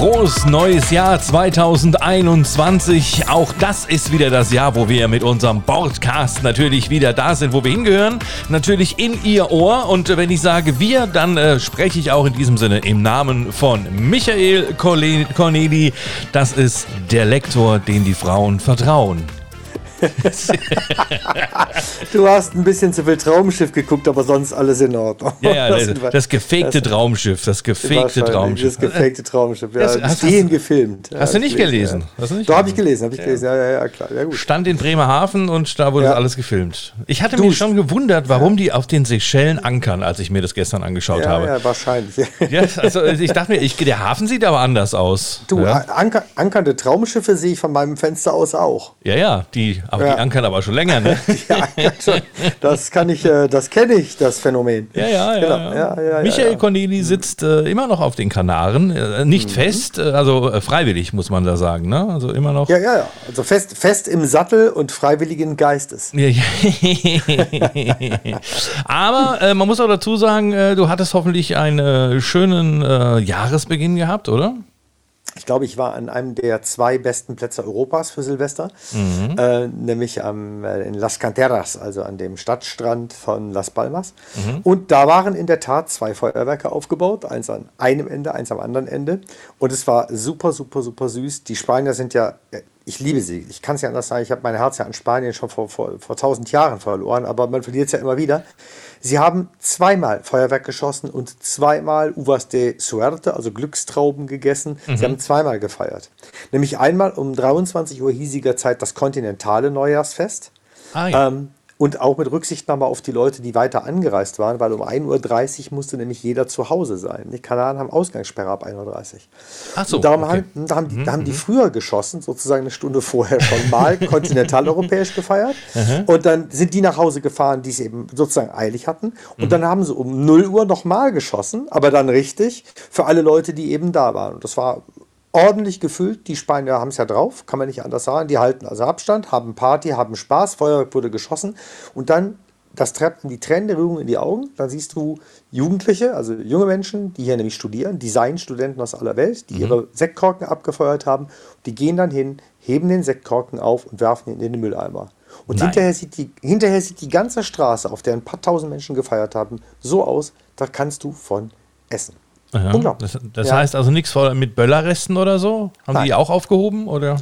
Frohes neues Jahr 2021. Auch das ist wieder das Jahr, wo wir mit unserem Podcast natürlich wieder da sind, wo wir hingehören. Natürlich in Ihr Ohr. Und wenn ich sage wir, dann äh, spreche ich auch in diesem Sinne im Namen von Michael Corneli. Das ist der Lektor, den die Frauen vertrauen. du hast ein bisschen zu viel Traumschiff geguckt, aber sonst alles in Ordnung. Ja, ja, das, das, das gefakte das, Traumschiff, das gefakte Traumschiff. Das gefakte Traumschiff, ja. Das, hast, stehen gefilmt. Hast du nicht gelesen? Ja. Hast du nicht da habe ich gelesen, habe ich gelesen, ja, ja, ja, klar. Ja, gut. Stand in Bremerhaven und da wurde ja. alles gefilmt. Ich hatte du, mich schon gewundert, warum die auf den Seychellen ankern, als ich mir das gestern angeschaut habe. Ja, wahrscheinlich. Ja, also ich dachte mir, ich, der Hafen sieht aber anders aus. Du, Anker, ankernde Traumschiffe sehe ich von meinem Fenster aus auch. Ja, ja, die aber ja. die ankern aber schon länger, ne? ja, das kann ich, äh, das kenne ich, das Phänomen. Ja, ja, ja. Genau. ja, ja Michael Corneli sitzt äh, immer noch auf den Kanaren, äh, nicht mhm. fest, äh, also äh, freiwillig muss man da sagen, ne? Also immer noch. Ja, ja, ja. Also fest, fest im Sattel und freiwilligen Geistes. aber äh, man muss auch dazu sagen, du hattest hoffentlich einen schönen Jahresbeginn gehabt, oder? Ich glaube, ich war an einem der zwei besten Plätze Europas für Silvester, mhm. äh, nämlich am, äh, in Las Canteras, also an dem Stadtstrand von Las Palmas. Mhm. Und da waren in der Tat zwei Feuerwerke aufgebaut, eins an einem Ende, eins am anderen Ende. Und es war super, super, super süß. Die Spanier sind ja, äh, ich liebe sie. Ich kann es ja anders sagen, ich habe mein Herz ja an Spanien schon vor, vor, vor tausend Jahren verloren, aber man verliert es ja immer wieder. Sie haben zweimal Feuerwerk geschossen und zweimal Uvas de Suerte, also Glückstrauben gegessen. Mhm. Sie haben zweimal gefeiert. Nämlich einmal um 23 Uhr hiesiger Zeit das kontinentale Neujahrsfest. Ah, ja. ähm, und auch mit Rücksichtnahme auf die Leute, die weiter angereist waren, weil um 1.30 Uhr musste nämlich jeder zu Hause sein. Die Kanaren haben Ausgangssperre ab 1.30 Uhr. Ach so. Und darum okay. haben, da haben, die, da haben die mhm. früher geschossen, sozusagen eine Stunde vorher schon mal kontinentaleuropäisch gefeiert. und dann sind die nach Hause gefahren, die es eben sozusagen eilig hatten. Und mhm. dann haben sie um 0 Uhr nochmal geschossen, aber dann richtig für alle Leute, die eben da waren. Und das war ordentlich gefüllt. Die Spanier haben es ja drauf, kann man nicht anders sagen. Die halten also Abstand, haben Party, haben Spaß, Feuerwerk wurde geschossen und dann das treibt die tränende Rührung in die Augen. Dann siehst du Jugendliche, also junge Menschen, die hier nämlich studieren, Designstudenten aus aller Welt, die mhm. ihre Sektkorken abgefeuert haben. Die gehen dann hin, heben den Sektkorken auf und werfen ihn in den Mülleimer. Und hinterher sieht, die, hinterher sieht die ganze Straße, auf der ein paar tausend Menschen gefeiert haben, so aus, da kannst du von essen. Ja, das, das ja. heißt also nichts mit Böllerresten oder so? Haben Nein. die auch aufgehoben? Oder?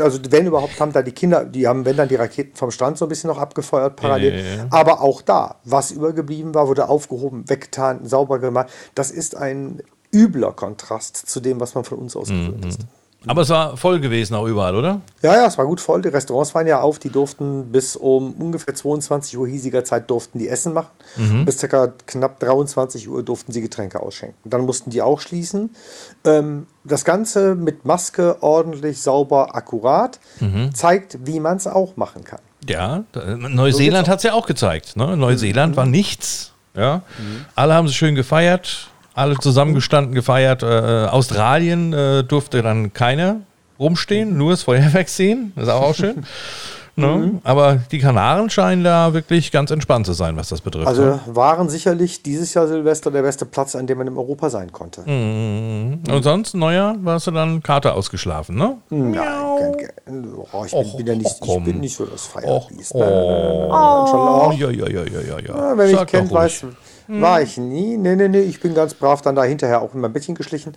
Also wenn überhaupt, haben da die Kinder, die haben, wenn dann die Raketen vom Strand so ein bisschen noch abgefeuert parallel. Ja, Aber auch da, was übergeblieben war, wurde aufgehoben, weggetan, sauber gemacht. Das ist ein übler Kontrast zu dem, was man von uns aus gewöhnt mhm. ist. Aber es war voll gewesen auch überall, oder? Ja, ja, es war gut voll. Die Restaurants waren ja auf, die durften bis um ungefähr 22 Uhr hiesiger Zeit durften die Essen machen. Mhm. Bis ca. knapp 23 Uhr durften sie Getränke ausschenken. Dann mussten die auch schließen. Ähm, das Ganze mit Maske ordentlich, sauber, akkurat mhm. zeigt, wie man es auch machen kann. Ja, Neuseeland so hat es ja auch gezeigt. Ne? Neuseeland mhm. war nichts. Ja? Mhm. Alle haben es schön gefeiert alle zusammengestanden, gefeiert. Äh, Australien äh, durfte dann keiner rumstehen, nur das Feuerwerk sehen. Das ist auch, auch schön. ne? mhm. Aber die Kanaren scheinen da wirklich ganz entspannt zu sein, was das betrifft. Also ne? waren sicherlich dieses Jahr Silvester der beste Platz, an dem man in Europa sein konnte. Mhm. Und sonst, Neujahr, warst du dann Kater ausgeschlafen, ne? Nein, kein, oh, ich, bin, Och, bin ja nicht, ich bin nicht so das Feierbiest. Oh, oh. Ja, ja, ja, ja, ja. ja. Wenn mich kennt, weiß, hm. War ich nie. Nee, nee, nee. Ich bin ganz brav dann da hinterher auch in mein Bettchen geschlichen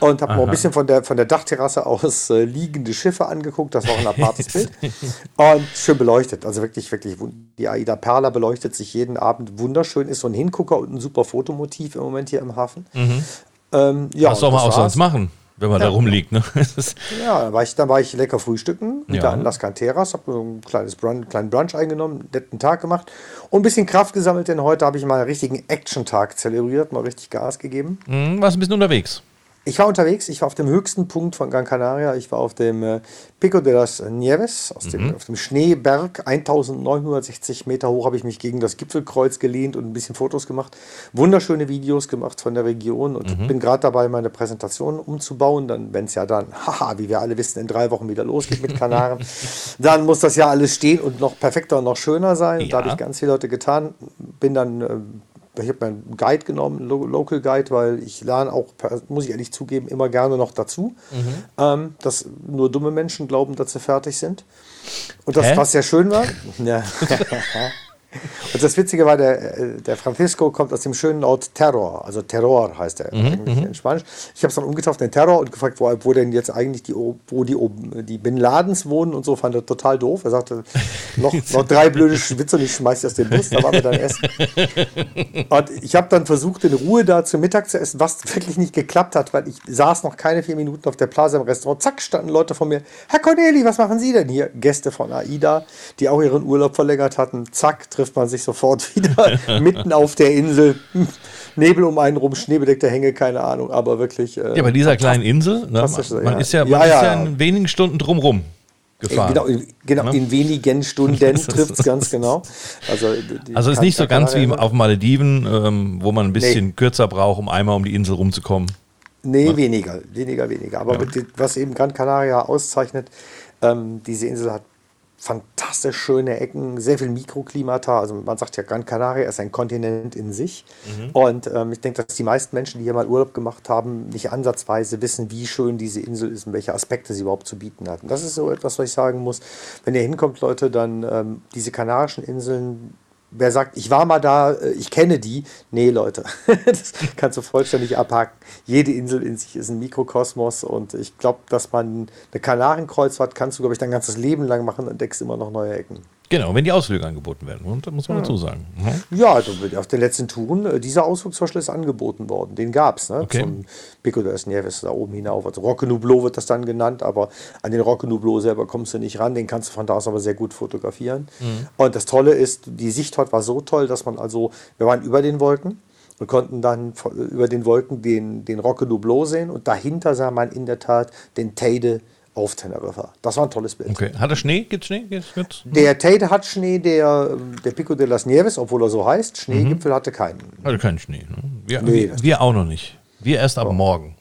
und habe mal ein bisschen von der, von der Dachterrasse aus äh, liegende Schiffe angeguckt. Das war auch ein apartes Bild. Und schön beleuchtet. Also wirklich, wirklich. Die Aida Perla beleuchtet sich jeden Abend wunderschön. Ist so ein Hingucker und ein super Fotomotiv im Moment hier im Hafen. Mhm. Ähm, ja, Was soll man auch sonst machen? Wenn man ja. da rumliegt. Ne? ja, dann war, ich, dann war ich lecker frühstücken ja. da an Las Canteras, habe ein kleines Brunch, kleinen Brunch eingenommen, netten Tag gemacht und ein bisschen Kraft gesammelt, denn heute habe ich mal einen richtigen Action-Tag zelebriert, mal richtig Gas gegeben. Mhm, warst ein bisschen unterwegs? Ich war unterwegs, ich war auf dem höchsten Punkt von Gran Canaria, ich war auf dem äh, Pico de las Nieves, dem, mhm. auf dem Schneeberg, 1960 Meter hoch habe ich mich gegen das Gipfelkreuz gelehnt und ein bisschen Fotos gemacht, wunderschöne Videos gemacht von der Region und mhm. bin gerade dabei, meine Präsentation umzubauen, dann, wenn es ja dann, haha, wie wir alle wissen, in drei Wochen wieder losgeht mit Kanaren, dann muss das ja alles stehen und noch perfekter und noch schöner sein. Ja. Da habe ich ganz viele Leute getan, bin dann... Ich habe mir einen Guide genommen, einen Local Guide, weil ich lerne auch, muss ich ehrlich zugeben, immer gerne noch dazu. Mhm. Ähm, dass nur dumme Menschen glauben, dass sie fertig sind. Und das, Hä? was sehr schön war. ja. Und das Witzige war, der, äh, der Francisco kommt aus dem schönen Ort Terror, also Terror heißt er mhm, eigentlich mhm. in Spanisch. Ich habe es dann umgetauft in Terror und gefragt, wo, wo denn jetzt eigentlich die, wo die, die Bin Ladens wohnen und so, fand er total doof. Er sagte, noch, noch drei blöde Schwitze und ich schmeiße aus dem Bus, da waren wir dann essen. Und ich habe dann versucht, in Ruhe da zu Mittag zu essen, was wirklich nicht geklappt hat, weil ich saß noch keine vier Minuten auf der Plaza im Restaurant. Zack, standen Leute vor mir. Herr Corneli, was machen Sie denn hier? Gäste von AIDA, die auch ihren Urlaub verlängert hatten. Zack, trifft man sich sofort wieder mitten auf der Insel. Nebel um einen rum, schneebedeckte Hänge, keine Ahnung, aber wirklich. Äh, ja, bei dieser kleinen Insel, ne, man, man, ist ja, man ja, ist ja in wenigen Stunden drumrum gefahren. Genau, in, genau ne? in wenigen Stunden trifft es ganz genau. Also, also ist nicht so ganz wie auf Malediven, ähm, wo man ein bisschen nee. kürzer braucht, um einmal um die Insel rumzukommen. Nee, ja. weniger, weniger, weniger. Aber ja. was eben Gran Canaria auszeichnet, ähm, diese Insel hat fantastisch schöne Ecken, sehr viel Mikroklimata. Also man sagt ja, Gran Canaria ist ein Kontinent in sich. Mhm. Und ähm, ich denke, dass die meisten Menschen, die hier mal Urlaub gemacht haben, nicht ansatzweise wissen, wie schön diese Insel ist und welche Aspekte sie überhaupt zu bieten hat. Und das ist so etwas, was ich sagen muss. Wenn ihr hinkommt, Leute, dann ähm, diese Kanarischen Inseln wer sagt, ich war mal da, äh, ich kenne die, nee, Leute, das kannst du vollständig abhaken. Jede Insel in sich ist ein Mikrokosmos und ich glaube, dass man eine Kanarienkreuzfahrt kannst du, glaube ich, dein ganzes Leben lang machen und entdeckst immer noch neue Ecken. Genau, wenn die Ausflüge angeboten werden, und, muss man ja. dazu sagen. Mhm. Ja, also auf den letzten Touren, äh, dieser Ausflug zum Beispiel ist angeboten worden. Den gab es, ne? Okay. Zum Pico de las Nieves da oben hinauf. Also Roque Nublo wird das dann genannt, aber an den Roque Nublo selber kommst du nicht ran. Den kannst du von da aus aber sehr gut fotografieren. Mhm. Und das Tolle ist, die Sichtfahrt war so toll, dass man also, wir waren über den Wolken und konnten dann über den Wolken den, den Roque Nublo sehen und dahinter sah man in der Tat den Teide auf Teneriffa. Das war ein tolles Bild. Okay. Hat er Schnee? Gibt es Schnee? Gibt's, gibt's? Der Tate hat Schnee, der, der Pico de las Nieves, obwohl er so heißt, Schneegipfel mhm. hatte keinen. Hatte keinen Schnee. Ne? Wir, nee, wir, auch noch nicht. Wir erst ab oh. morgen.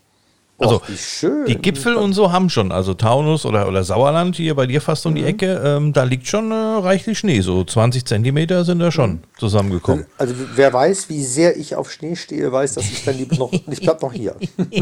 Also Och, die Gipfel und so haben schon, also Taunus oder, oder Sauerland hier bei dir fast um die mhm. Ecke, ähm, da liegt schon äh, reichlich Schnee, so 20 Zentimeter sind da schon mhm. zusammengekommen. Also wer weiß, wie sehr ich auf Schnee stehe, weiß, dass ich dann lieber noch, ich bleib noch hier.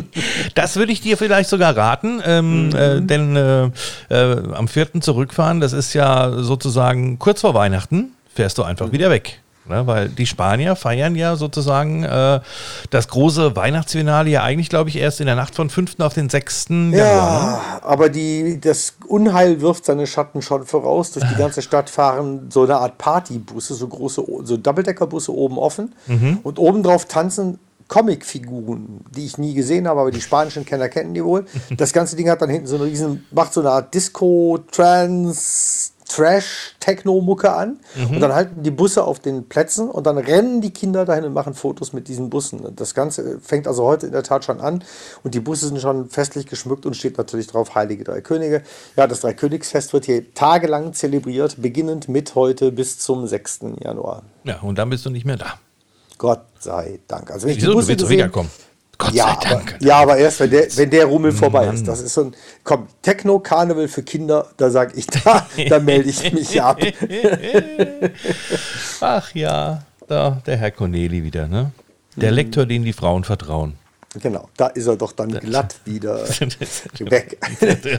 das würde ich dir vielleicht sogar raten, ähm, mhm. äh, denn äh, äh am 4. zurückfahren, das ist ja sozusagen kurz vor Weihnachten, fährst du einfach mhm. wieder weg. Ne, weil die Spanier feiern ja sozusagen äh, das große Weihnachtsfinale ja eigentlich, glaube ich, erst in der Nacht von 5. auf den 6. Ja, Januar. Ne? aber die, das Unheil wirft seine Schatten schon voraus. Durch die ganze Stadt fahren so eine Art Partybusse, so große, so Doppeldeckerbusse oben offen. Mhm. Und obendrauf tanzen Comicfiguren, die ich nie gesehen habe, aber die spanischen Kenner kennen die wohl. Das ganze Ding hat dann hinten so eine riesen, macht so eine Art Disco, Trance, Trash-Techno-Mucke an mhm. und dann halten die Busse auf den Plätzen und dann rennen die Kinder dahin und machen Fotos mit diesen Bussen. Das Ganze fängt also heute in der Tat schon an und die Busse sind schon festlich geschmückt und steht natürlich drauf Heilige Drei Könige. Ja, das Dreikönigsfest wird hier tagelang zelebriert, beginnend mit heute bis zum 6. Januar. Ja, und dann bist du nicht mehr da. Gott sei Dank. Also wenn ich Wieso? die Busse du willst gesehen, wiederkommen. Gott ja, sei Dank. Aber, ja, aber erst, wenn der, wenn der Rummel vorbei Mann. ist. Das ist so ein, komm, Techno-Karneval für Kinder, da sage ich, da, da melde ich mich ab. Ach ja, da, der Herr Corneli wieder, ne? Der mhm. Lektor, den die Frauen vertrauen. Genau, da ist er doch dann glatt wieder weg.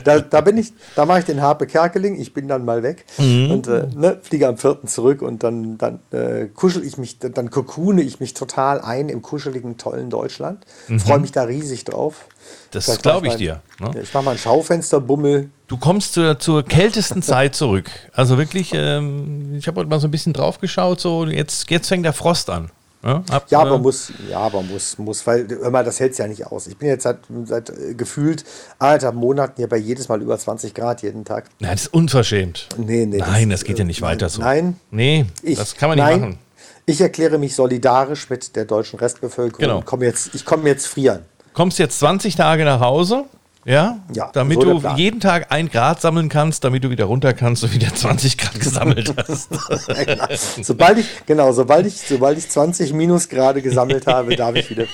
da, da, bin ich, da mache ich den Harpe Kerkeling, ich bin dann mal weg mhm. und äh, ne, fliege am vierten zurück und dann, dann äh, kuschel ich mich, dann kokune ich mich total ein im kuscheligen, tollen Deutschland. Mhm. Freue mich da riesig drauf. Das glaube ich dir. Ne? Ich mache mal einen Schaufensterbummel. Du kommst zur, zur kältesten Zeit zurück. Also wirklich, ähm, ich habe heute mal so ein bisschen drauf geschaut, so jetzt, jetzt fängt der Frost an. Ja, ab, ja, aber äh, muss, ja, aber muss, muss, weil immer das hält es ja nicht aus. Ich bin jetzt seit, seit äh, gefühlt anderthalb Monaten hier bei jedes Mal über 20 Grad jeden Tag. Nein, das ist unverschämt. Nee, nee. Nein, das, das geht ja nicht weiter so. Nein. Nee, ich, das kann man nicht nein, machen. Ich erkläre mich solidarisch mit der deutschen Restbevölkerung. Genau. Komm jetzt, ich komme jetzt frieren. Kommst jetzt 20 Tage nach Hause ja, ja damit so du jeden Tag ein Grad sammeln kannst, damit du wieder runter kannst und wieder 20 Grad gesammelt hast. genau. Sobald ich, genau, sobald ich, sobald ich 20 Minusgrade gesammelt habe, darf ich wieder.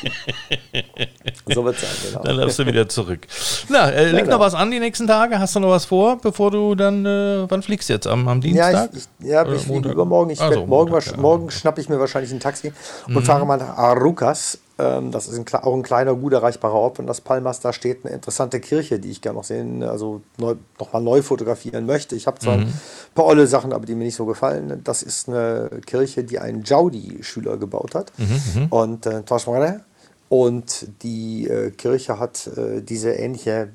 so wird es sein, genau. Dann darfst du wieder zurück. Na, äh, liegt genau. noch was an die nächsten Tage? Hast du noch was vor, bevor du dann, äh, wann fliegst du jetzt? Am, am Dienstag? Ja, ich, ich, ja, ich fliege übermorgen. Ich also, morgen, Montag, morgen schnappe ich mir wahrscheinlich ein Taxi und mhm. fahre mal nach Arucas. Ähm, das ist ein, auch ein kleiner, gut erreichbarer Ort von Las Palmas. Da steht eine interessante Kirche, die ich gerne noch sehen, also neu, nochmal neu fotografieren möchte. Ich habe zwar mhm. ein paar olle Sachen, aber die mir nicht so gefallen. Das ist eine Kirche, die ein Jaudi-Schüler gebaut hat. Mhm, mhm. und äh, und die äh, Kirche hat äh, diese ähnliche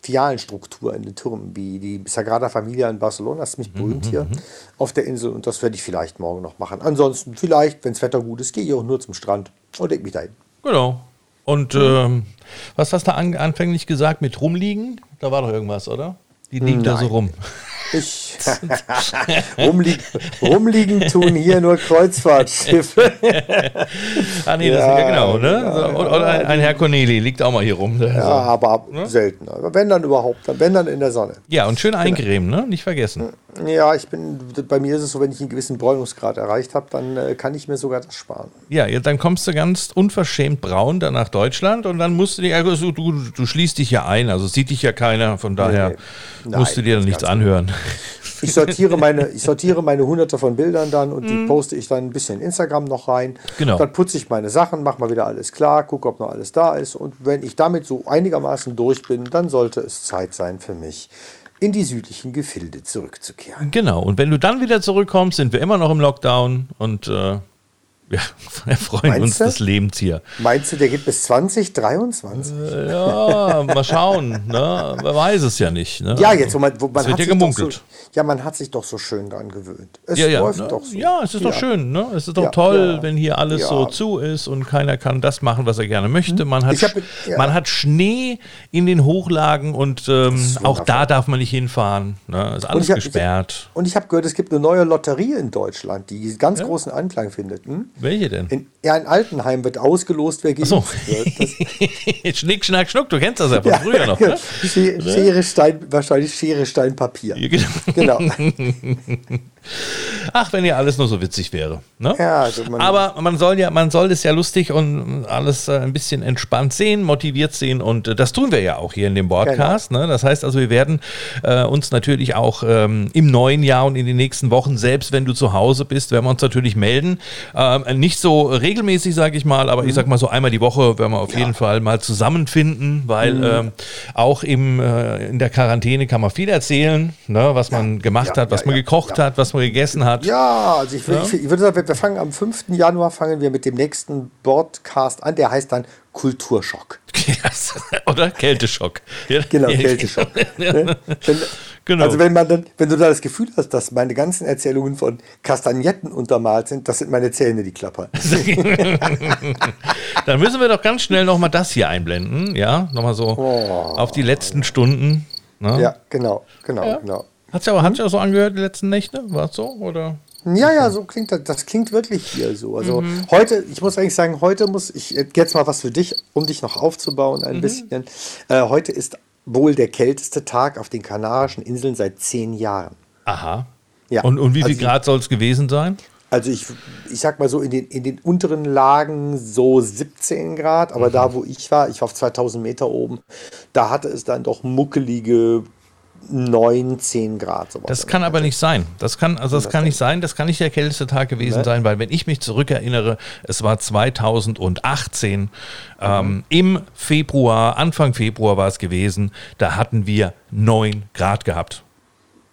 Fialenstruktur in den Türmen wie die Sagrada Familia in Barcelona. Das ist mich berühmt mhm, hier mhm. auf der Insel und das werde ich vielleicht morgen noch machen. Ansonsten vielleicht, wenn das Wetter gut ist, gehe ich auch nur zum Strand und leg mich dahin. Genau. Und ähm, was hast du an, anfänglich gesagt mit rumliegen? Da war doch irgendwas, oder? Die liegen Nein. da so rum. Ich rumliegen, rumliegen tun hier nur Kreuzfahrtschiffe. ah nee, das ja, ist ja genau, ne? Ja, oder ein, ein, Herr Corneli liegt auch mal hier rum. Ja, so. aber ne? selten. Aber wenn dann überhaupt, wenn dann in der Sonne. Ja, und schön eincremen, ne? Nicht vergessen. Ja, ich bin, bei mir ist es so, wenn ich einen gewissen Bräunungsgrad erreicht habe, dann äh, kann ich mir sogar das sparen. Ja, dann kommst du ganz unverschämt braun dann nach Deutschland und dann musst du dir, also du, du schließt dich ja ein, also sieht dich ja keiner, von daher nee, musst du dir dann nichts anhören. Ich sortiere meine, ich sortiere meine hunderte von Bildern dann und die mhm. poste ich dann ein bisschen in Instagram noch rein. Genau. Dann putze ich meine Sachen, mache mal wieder alles klar, gucke, ob noch alles da ist. Und wenn ich damit so einigermaßen durch bin, dann sollte es Zeit sein für mich, in die südlichen Gefilde zurückzukehren. Genau. Und wenn du dann wieder zurückkommst, sind wir immer noch im Lockdown und äh, wir freuen Meinst uns du? des Lebens hier. Meinst du, der geht bis 2023? Äh, ja, mal schauen. Ne? Wer weiß es ja nicht. Ne? Ja, jetzt, wo man, wo man hat ja gemunkelt. So, ja, man hat sich doch so schön daran gewöhnt. Es ja, ja, läuft ne? doch so. Ja, es ist ja. doch schön. Ne? Es ist doch ja, toll, wenn hier alles so zu ist und keiner kann das machen, was er gerne möchte. Man hat, hab, man hat Schnee in den Hochlagen und ähm, auch da darf man nicht hinfahren. Ne? Ist alles und hab, gesperrt. Ich, und ich habe gehört, es gibt eine neue Lotterie in Deutschland, die ganz großen Anklang findet. Hm? Welche denn? In, ja, in Altenheim wird ausgelost, wer geimpft so. wird. Schnick, Schnack, Schnuck, du kennst das ja von ja, früher noch. Ne? Schere, Stein, wahrscheinlich Schere, Stein, Papier. genau. genau. Ach, wenn ja alles nur so witzig wäre. Ne? Ja, also man Aber man soll ja, man soll es ja lustig und alles äh, ein bisschen entspannt sehen, motiviert sehen und äh, das tun wir ja auch hier in dem Podcast. Genau. Ne? Das heißt also, wir werden äh, uns natürlich auch ähm, im neuen Jahr und in den nächsten Wochen, selbst wenn du zu Hause bist, werden wir uns natürlich melden. Ähm, nicht so regelmäßig, sage ich mal, aber mhm. ich sag mal so einmal die Woche werden wir auf ja. jeden Fall mal zusammenfinden, weil mhm. ähm, auch im, äh, in der Quarantäne kann man viel erzählen, ne? was ja. man gemacht hat, was man gekocht hat, was man gegessen hat. Ja, also ich, ja? ich, ich würde sagen, wir fangen am 5. Januar fangen wir mit dem nächsten Podcast an. Der heißt dann Kulturschock. Oder Kälteschock. Genau, Kälteschock. Ne? genau. Also wenn man dann, wenn du da das Gefühl hast, dass meine ganzen Erzählungen von Kastagnetten untermalt sind, das sind meine Zähne, die klappern. dann müssen wir doch ganz schnell nochmal das hier einblenden, ja, nochmal so oh. auf die letzten Stunden. Ne? Ja, genau, genau, ja. genau. Hat sich aber hat sich auch so angehört die letzten Nächte? War es so? Oder? Ja, ja, so klingt das. Das klingt wirklich hier so. Also mhm. heute, ich muss eigentlich sagen, heute muss ich jetzt mal was für dich, um dich noch aufzubauen ein mhm. bisschen. Äh, heute ist wohl der kälteste Tag auf den Kanarischen Inseln seit zehn Jahren. Aha. Ja. Und, und wie viel also Grad soll es gewesen sein? Also ich, ich sag mal so, in den, in den unteren Lagen so 17 Grad, aber mhm. da, wo ich war, ich war auf 2000 Meter oben, da hatte es dann doch muckelige 9, 10 Grad. Sowas das kann aber nicht sein. Das kann, also das, das kann nicht sein. Das kann nicht der kälteste Tag gewesen ne? sein, weil wenn ich mich zurückerinnere, es war 2018 mhm. ähm, im Februar, Anfang Februar war es gewesen, da hatten wir 9 Grad gehabt.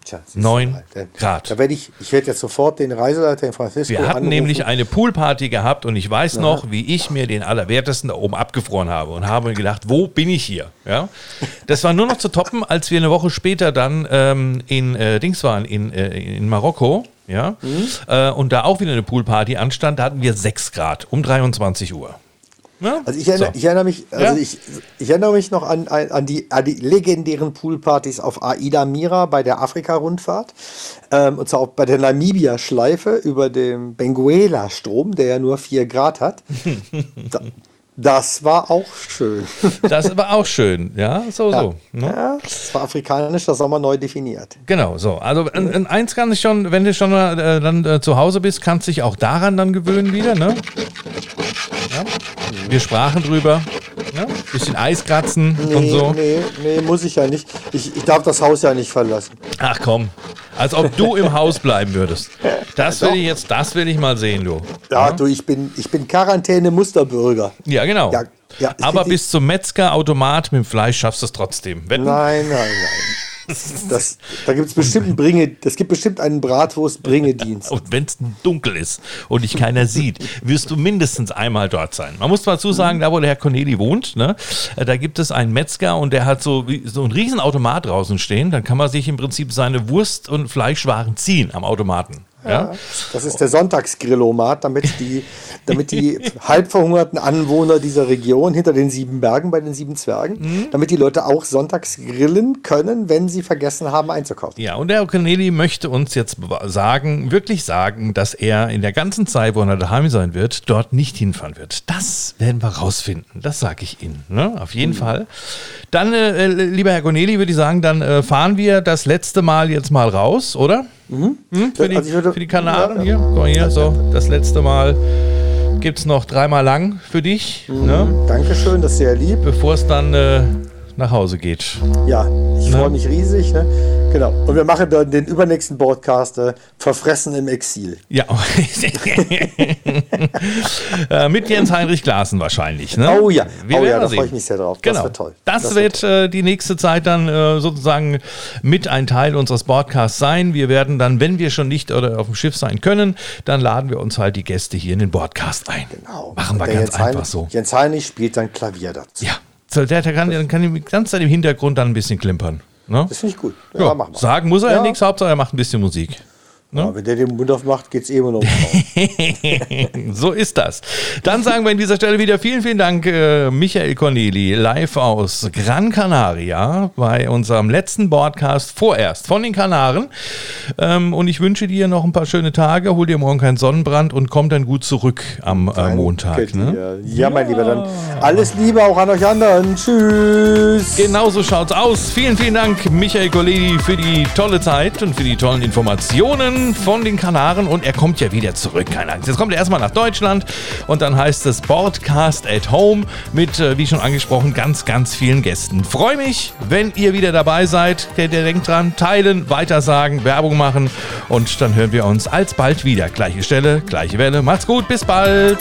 Tja, 9 Grad. Da werde ich, ich werde jetzt sofort den Reiseleiter in Francisco. Wir hatten anrufen. nämlich eine Poolparty gehabt und ich weiß noch, wie ich mir den Allerwertesten da oben abgefroren habe und habe gedacht, wo bin ich hier? Ja? Das war nur noch zu toppen, als wir eine Woche später dann ähm, in äh, Dings waren, in, äh, in Marokko. Ja, mhm. äh, und da auch wieder eine Poolparty anstand, da hatten wir 6 Grad um 23 Uhr. Ja? Also ich erinnere, so. ich erinnere mich, also ja? ich, ich, erinnere mich noch an, an, die, an die legendären Poolpartys auf Aida Mira bei der Afrika-Rundfahrt. Ähm, und zwar auch bei der Namibia-Schleife über dem Benguela-Strom, der ja nur 4 Grad hat. da, das war auch schön. Das war auch schön, ja, so, ja. so. Ne? Ja, das war afrikanisch, das Sommer neu definiert. Genau, so. Also in, in eins kann ich schon, wenn du schon äh, dann äh, zu Hause bist, kannst du dich auch daran dann gewöhnen wieder, ne? Ja? Wir sprachen drüber. Ja? Bisschen Eis kratzen Nee, und so. nee, nee, muss ich ja nicht. Ich, ich darf das Haus ja nicht verlassen. Ach komm, als ob du im Haus bleiben würdest. Das will ich jetzt, das will ich mal sehen, du. Ja, du, ich bin, ich bin Quarantäne-Musterbürger. Ja, genau. Ja, ja, Aber bis zum Metzger-Automat mit dem Fleisch schaffst du es trotzdem. Wetten? Nein, nein, nein. Das, da gibt es bestimmt einen Bringe, es gibt bestimmt einen Bratwurst-Bringedienst. Und wenn es dunkel ist und dich keiner sieht, wirst du mindestens einmal dort sein. Man muss dazu sagen, da wo der Herr Corneli wohnt, ne, da gibt es einen Metzger und der hat so, so einen riesen Automat draußen stehen. Dann kann man sich im Prinzip seine Wurst- und Fleischwaren ziehen am Automaten. Ja? Das ist der Sonntagsgrillomat, damit die, damit die halb verhungerten Anwohner dieser Region hinter den sieben Bergen bei den sieben Zwergen, Mhm. damit die Leute auch sonntags grillen können, wenn sie vergessen haben einzukaufen. Ja, und der Herr Corneli möchte uns jetzt sagen, wirklich sagen, dass er in der ganzen Zeit, wo er daheim sein wird, dort nicht hinfahren wird. Das werden wir rausfinden. Das sage ich Ihnen. Ne? Auf jeden Fall. Dann, äh, äh, lieber Herr Corneli, würde ich sagen, dann äh, fahren wir das letzte Mal jetzt mal raus, oder? Hm? Für, die, Also für die Kanaren hier. Guck mal hier, so, das letzte Mal gibt es noch dreimal lang für dich, ne? Dankeschön, das ist sehr lieb. bevor es dann äh, nach Hause geht. Ja, ich freue mich riesig. Ne? Genau. Und wir machen dann den übernächsten Podcast äh, Verfressen im Exil. Ja. äh, mit Jens Heinrich Glasen wahrscheinlich. Ne? Oh ja, Wir oh ja da freue ich mich sehr drauf. Das Genau. wird toll. Das, Das wird äh, die nächste Zeit dann äh, sozusagen mit ein Teil unseres Podcasts sein. Wir werden dann, wenn wir schon nicht oder auf dem Schiff sein können, dann laden wir uns halt die Gäste hier in den Podcast ein. Genau. Machen wir ganz Jens einfach Heinrich, so. Jens Heinrich spielt dann Klavier dazu. Ja. So, der, der kann, der kann die ganze Zeit im Hintergrund dann ein bisschen klimpern. Ne? Das finde ich gut. Ja, Ja, machen wir. sagen muss er ja, Ja. nichts, Hauptsache er macht ein bisschen Musik. Ja, wenn der den Mund aufmacht, geht es eh immer noch. So ist das. Dann sagen wir an dieser Stelle wieder vielen, vielen Dank, äh, Michael Corneli, live aus Gran Canaria bei unserem letzten Podcast vorerst von den Kanaren. Ähm, und ich wünsche dir noch ein paar schöne Tage, hol dir morgen keinen Sonnenbrand und komm dann gut zurück am äh, Montag. Ne? Ja, mein Lieber, dann alles Liebe auch an euch anderen. Tschüss. Genau so schaut's aus. Vielen, vielen Dank, Michael Coledi, für die tolle Zeit und für die tollen Informationen von den Kanaren. Und er kommt ja wieder zurück, keine Angst. Jetzt kommt er erstmal nach Deutschland und dann heißt es Podcast at Home mit, äh, wie schon angesprochen, ganz, ganz vielen Gästen. Freue mich, wenn ihr wieder dabei seid. Denkt dran, teilen, weitersagen, Werbung machen und dann hören wir uns alsbald wieder. Gleiche Stelle, gleiche Welle. Macht's gut, bis bald.